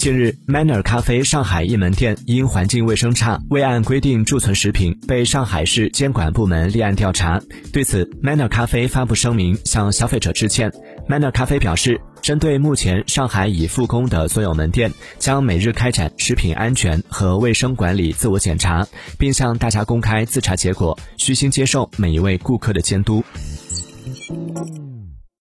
近日，Manner 咖啡上海一门店因环境卫生差，未按规定贮存食品，被上海市监管部门立案调查。对此，Manner 咖啡发布声明向消费者致歉。Manner 咖啡表示，针对目前上海已复工的所有门店，将每日开展食品安全和卫生管理自我检查，并向大家公开自查结果，虚心接受每一位顾客的监督。